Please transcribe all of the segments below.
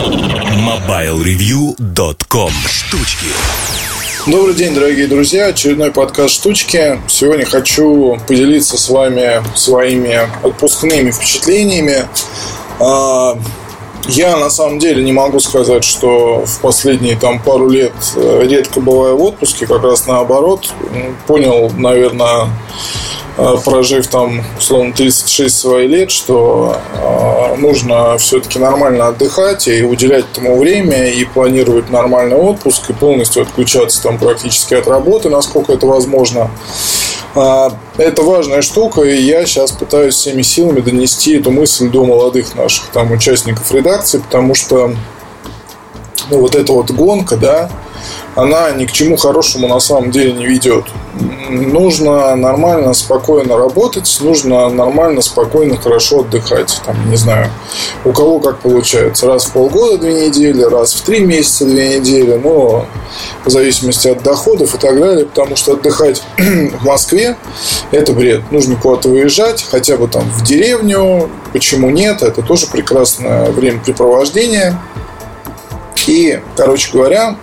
MobileReview.com Штучки Добрый день, дорогие друзья. Очередной подкаст «Штучки». Сегодня хочу поделиться с вами своими отпускными впечатлениями. А, я на самом деле не могу сказать, что в последние там пару лет э, редко бываю в отпуске, как раз наоборот. Понял, наверное, прожив там, условно, 36 своих лет, что э, нужно все-таки нормально отдыхать и уделять этому время, и планировать нормальный отпуск, и полностью отключаться там практически от работы, насколько это возможно. Э, это важная штука, и я сейчас пытаюсь всеми силами донести эту мысль до молодых наших там участников редакции, потому что ну, вот эта вот гонка, да, она ни к чему хорошему на самом деле не ведет. Нужно нормально, спокойно работать, нужно нормально, спокойно, хорошо отдыхать. Там, не знаю, у кого как получается. Раз в полгода две недели, раз в три месяца две недели. Но в зависимости от доходов и так далее. Потому что отдыхать в Москве – это бред. Нужно куда-то выезжать, хотя бы там в деревню. Почему нет? Это тоже прекрасное времяпрепровождение. И, короче говоря,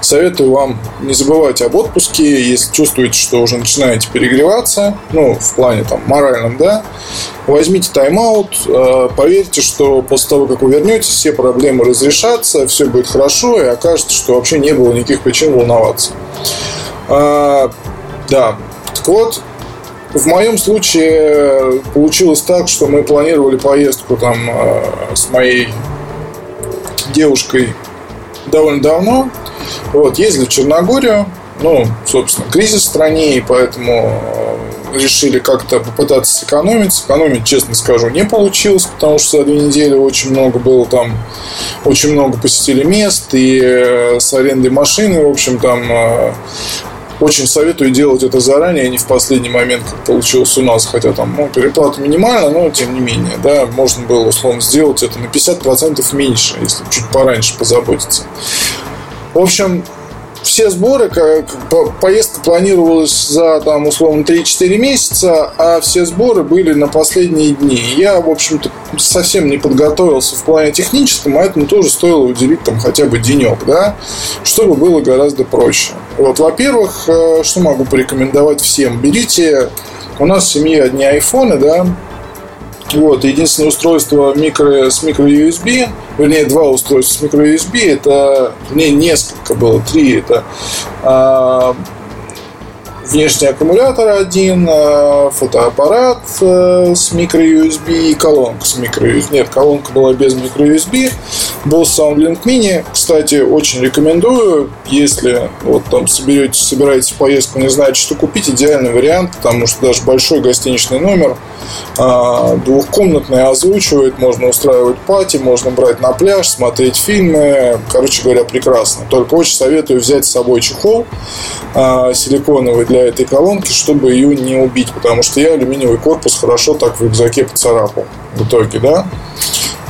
советую вам не забывать об отпуске, если чувствуете, что уже начинаете перегреваться, ну, в плане там моральном, да, возьмите тайм-аут, э, поверьте, что после того, как вы вернетесь, все проблемы разрешатся, все будет хорошо, и окажется, что вообще не было никаких причин волноваться. А, да, так вот, в моем случае получилось так, что мы планировали поездку там э, с моей девушкой довольно давно. Вот, ездили в Черногорию. Ну, собственно, кризис в стране, и поэтому э, решили как-то попытаться сэкономить. Сэкономить, честно скажу, не получилось, потому что за две недели очень много было там, очень много посетили мест, и э, с арендой машины, в общем, там э, очень советую делать это заранее, а не в последний момент, как получилось у нас. Хотя там ну, переплата минимальна, но тем не менее, да, можно было условно сделать это на 50% меньше, если чуть пораньше позаботиться. В общем, все сборы, как, поездка планировалась за, там, условно, 3-4 месяца, а все сборы были на последние дни. Я, в общем-то, совсем не подготовился в плане техническом, а этому тоже стоило уделить там хотя бы денек, да, чтобы было гораздо проще. Вот, во-первых, э, что могу порекомендовать всем? Берите, у нас в семье одни айфоны, да, вот, единственное устройство микро, с микро-USB, вернее, два устройства с микро-USB, это, не, несколько было, три, это а, внешний аккумулятор один, а, фотоаппарат э, с микро-USB и колонка с микро-USB. Нет, колонка была без микро-USB. Был SoundLink Mini. Кстати, очень рекомендую, если вот там соберетесь, собираетесь поездку, не знаете, что купить, идеальный вариант, потому что даже большой гостиничный номер а, двухкомнатный озвучивает, можно устраивать пати, можно брать на пляж, смотреть фильмы. Короче говоря, прекрасно. Только очень советую взять с собой чехол а, силиконовый для этой колонки, чтобы ее не убить, потому что я алюминиевый корпус хорошо так в рюкзаке поцарапал в итоге, да.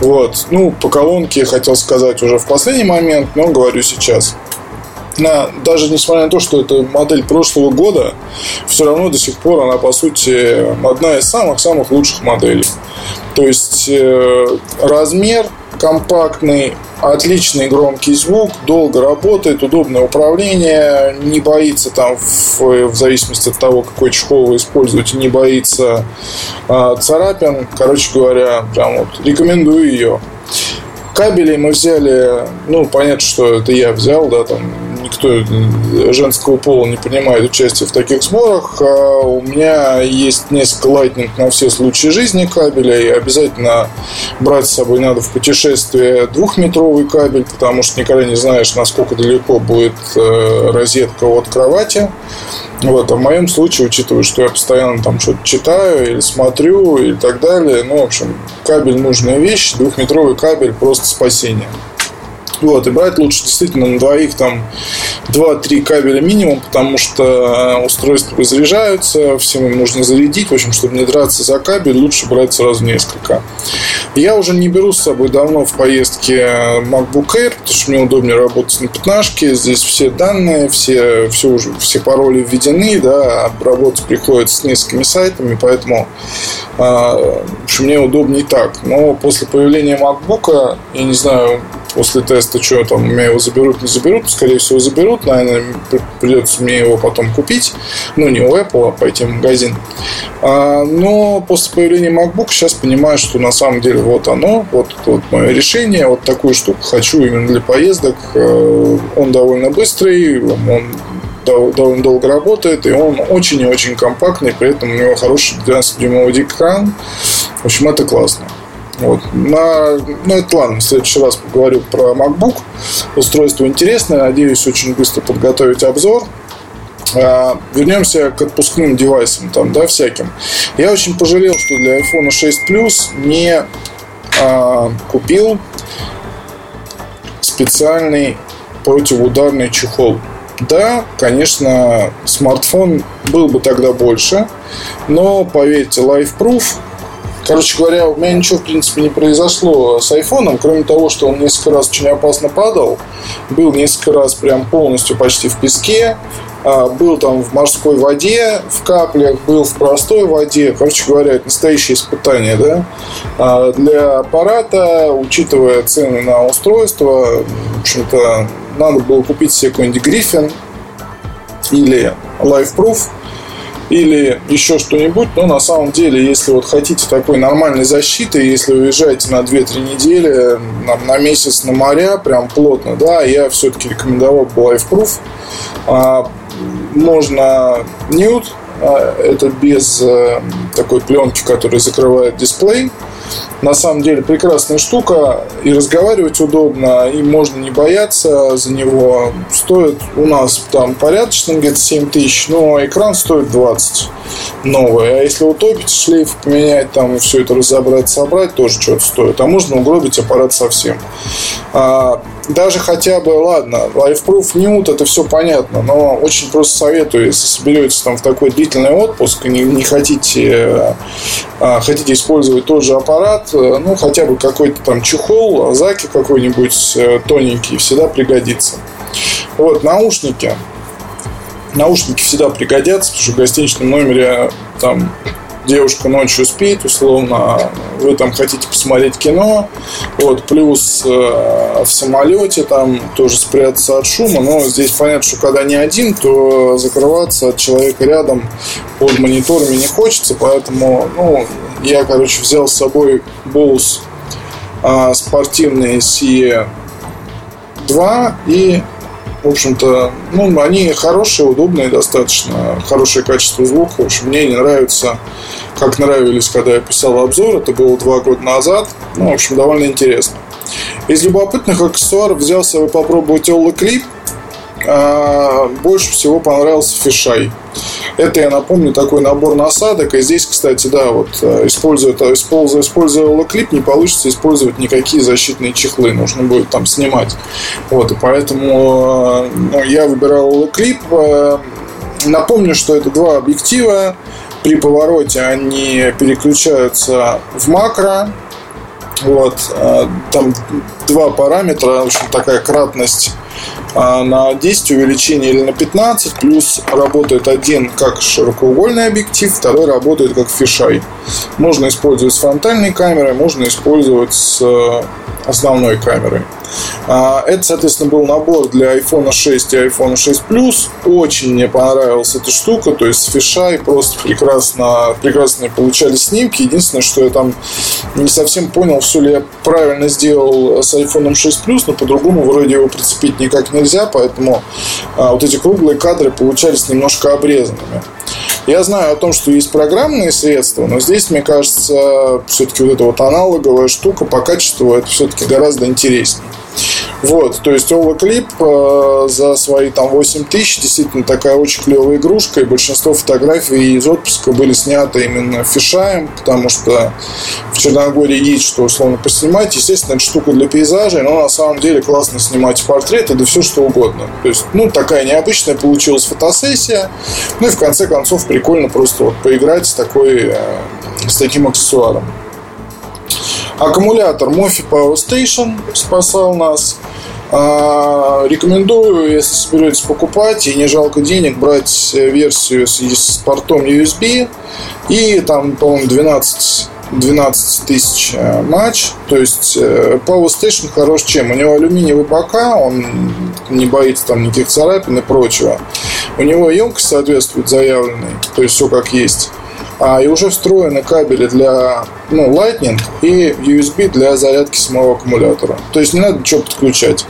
Вот. Ну, по колонке хотел сказать уже в последний момент, но говорю сейчас. На, даже несмотря на то, что это модель прошлого года, все равно до сих пор она, по сути, одна из самых-самых лучших моделей. То есть э, размер компактный, отличный громкий звук, долго работает, удобное управление, не боится там, в, в зависимости от того, какой чехол вы используете, не боится э, царапин. Короче говоря, прям вот рекомендую ее. Кабели мы взяли, ну, понятно, что это я взял, да, там никто женского пола не принимает участие в таких сборах. А у меня есть несколько лайтнинг на все случаи жизни кабеля, и обязательно брать с собой надо в путешествие двухметровый кабель, потому что никогда не знаешь, насколько далеко будет э, розетка от кровати. Вот, а в моем случае, учитывая, что я постоянно там что-то читаю или смотрю и так далее, ну, в общем, кабель нужная вещь, двухметровый кабель просто спасение. Вот, и брать лучше действительно на двоих там 2-3 кабеля минимум, потому что э, устройства разряжаются, всем им нужно зарядить. В общем, чтобы не драться за кабель, лучше брать сразу несколько. Я уже не беру с собой давно в поездке MacBook Air, потому что мне удобнее работать на пятнашке. Здесь все данные, все, все, уже, все пароли введены, да, работать приходится с несколькими сайтами, поэтому а, в общем, мне удобнее так. Но после появления MacBook, я не знаю, после теста, что там, у меня его заберут, не заберут. Скорее всего, заберут. Наверное, придется мне его потом купить. Ну, не у Apple, а пойти в магазин. А, но после появления MacBook сейчас понимаю, что на самом деле вот оно, вот, вот мое решение. Вот такую штуку хочу именно для поездок. Э, он довольно быстрый, он довольно долго работает, и он очень и очень компактный, при этом у него хороший 12-дюймовый экран. В общем, это классно. Вот. На, ну, это ладно, в следующий раз поговорю про MacBook. Устройство интересное, надеюсь, очень быстро подготовить обзор. А, вернемся к отпускным девайсам, там, да, всяким. Я очень пожалел, что для iPhone 6 Plus не а, купил специальный противоударный чехол. Да, конечно, смартфон был бы тогда больше, но поверьте, LifeProof Короче говоря, у меня ничего, в принципе, не произошло с айфоном, кроме того, что он несколько раз очень опасно падал, был несколько раз прям полностью почти в песке, а, был там в морской воде, в каплях, был в простой воде. Короче говоря, это настоящее испытание, да. А, для аппарата, учитывая цены на устройство, в общем-то, надо было купить себе какой-нибудь Griffin или LifeProof – или еще что-нибудь, но на самом деле, если вот хотите такой нормальной защиты, если уезжаете на 2-3 недели, на, на месяц на моря, прям плотно, да, я все-таки рекомендовал бы LifeProof. А, можно Nude, а, это без а, такой пленки, которая закрывает дисплей, на самом деле прекрасная штука. И разговаривать удобно, и можно не бояться за него. Стоит у нас там порядочно, где-то 7 тысяч, но экран стоит 20 новый. А если утопить, шлейф поменять, там все это разобрать, собрать, тоже что-то стоит. А можно угробить аппарат совсем. А, даже хотя бы, ладно, LifeProof, Newt, это все понятно, но очень просто советую, если соберетесь там в такой длительный отпуск не, не хотите, а, хотите использовать тот же аппарат, э, ну, хотя бы какой-то там чехол, заки какой-нибудь э, тоненький всегда пригодится. Вот, наушники. Наушники всегда пригодятся, потому что в гостиничном номере там девушка ночью спит, условно, вы там хотите посмотреть кино, вот, плюс э, в самолете там тоже спрятаться от шума, но здесь понятно, что когда не один, то закрываться от человека рядом под мониторами не хочется, поэтому, ну, я, короче, взял с собой Bose э, спортивные CE 2 и в общем-то, ну, они хорошие, удобные достаточно, хорошее качество звука. В общем, мне не нравится, как нравились, когда я писал обзор. Это было два года назад. Ну, в общем, довольно интересно. Из любопытных аксессуаров взял себе попробовать Ola Clip. А, больше всего понравился фишай. Это, я напомню, такой набор насадок. И здесь, кстати, да, вот э, используя, используя, используя локлип, не получится использовать никакие защитные чехлы. Нужно будет там снимать. Вот, и поэтому э, ну, я выбирал локлип. Э, напомню, что это два объектива. При повороте они переключаются в макро. Вот, там два параметра, в общем, такая кратность на 10 увеличение или на 15, плюс работает один как широкоугольный объектив, второй работает как фишай. Можно использовать с фронтальной камерой, можно использовать с э, основной камерой. А, это, соответственно, был набор для iPhone 6 и iPhone 6 Plus. Очень мне понравилась эта штука. То есть с фишай просто прекрасно, прекрасно получали снимки. Единственное, что я там не совсем понял, все ли я правильно сделал с iPhone 6 Plus, но по-другому вроде его прицепить никак нельзя, поэтому а, вот эти круглые кадры получались немножко обрезанными. Я знаю о том, что есть программные средства, но здесь, мне кажется, все-таки вот эта вот аналоговая штука по качеству это все-таки гораздо интереснее. Вот, то есть Clip э, за свои там 8 тысяч действительно такая очень клевая игрушка, и большинство фотографий из отпуска были сняты именно фишаем, потому что в Черногории есть что условно поснимать. Естественно, это штука для пейзажей, но на самом деле классно снимать портреты, да все что угодно. То есть, ну, такая необычная получилась фотосессия. Ну и в конце концов прикольно просто вот поиграть с такой, э, с таким аксессуаром. Аккумулятор Mofi Power Station спасал нас. А, рекомендую, если соберетесь покупать и не жалко денег, брать версию с, портом USB и там, по-моему, 12 12 тысяч э, матч. То есть э, Power Station хорош чем? У него алюминиевые бока, он не боится там никаких царапин и прочего. У него емкость соответствует заявленной, то есть все как есть а, и уже встроены кабели для ну, Lightning и USB для зарядки самого аккумулятора. То есть не надо ничего подключать.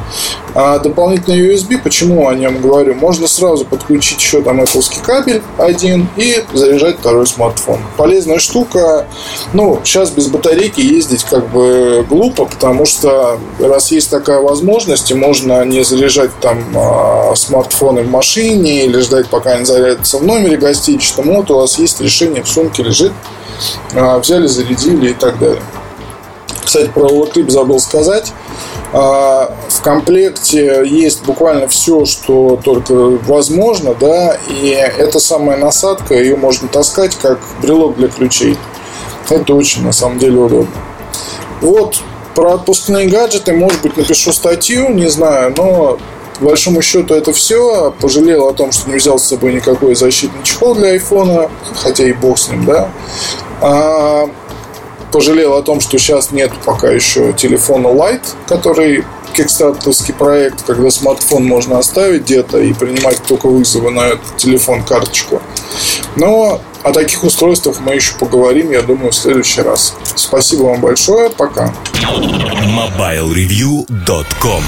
А дополнительный USB, почему о нем говорю, можно сразу подключить еще там Apple кабель один и заряжать второй смартфон. Полезная штука. Ну, сейчас без батарейки ездить как бы глупо, потому что раз есть такая возможность, и можно не заряжать там а, смартфоны в машине или ждать, пока они зарядятся в номере гостиничном, вот у вас есть решение сумке лежит, а, взяли, зарядили и так далее. Кстати, про локлип забыл сказать. А, в комплекте есть буквально все, что только возможно, да, и эта самая насадка, ее можно таскать как брелок для ключей. Это очень, на самом деле, удобно. Вот, про отпускные гаджеты, может быть, напишу статью, не знаю, но по большому счету это все. Пожалел о том, что не взял с собой никакой защитный чехол для айфона, хотя и бог с ним, да. А, пожалел о том, что сейчас нет пока еще телефона Lite, который кикстартовский проект, когда смартфон можно оставить где-то и принимать только вызовы на этот телефон карточку. Но о таких устройствах мы еще поговорим, я думаю, в следующий раз. Спасибо вам большое, пока. MobileReview.com